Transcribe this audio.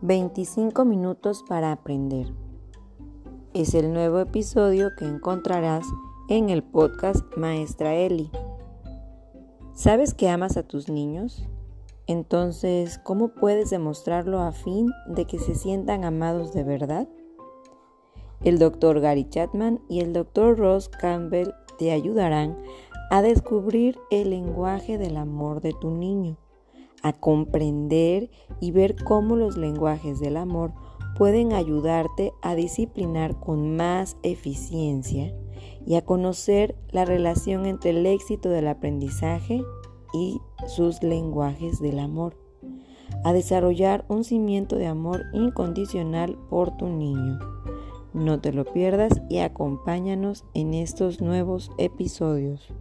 25 minutos para aprender. Es el nuevo episodio que encontrarás en el podcast Maestra Eli. ¿Sabes que amas a tus niños? Entonces, ¿cómo puedes demostrarlo a fin de que se sientan amados de verdad? El doctor Gary Chapman y el doctor Ross Campbell te ayudarán a descubrir el lenguaje del amor de tu niño a comprender y ver cómo los lenguajes del amor pueden ayudarte a disciplinar con más eficiencia y a conocer la relación entre el éxito del aprendizaje y sus lenguajes del amor, a desarrollar un cimiento de amor incondicional por tu niño. No te lo pierdas y acompáñanos en estos nuevos episodios.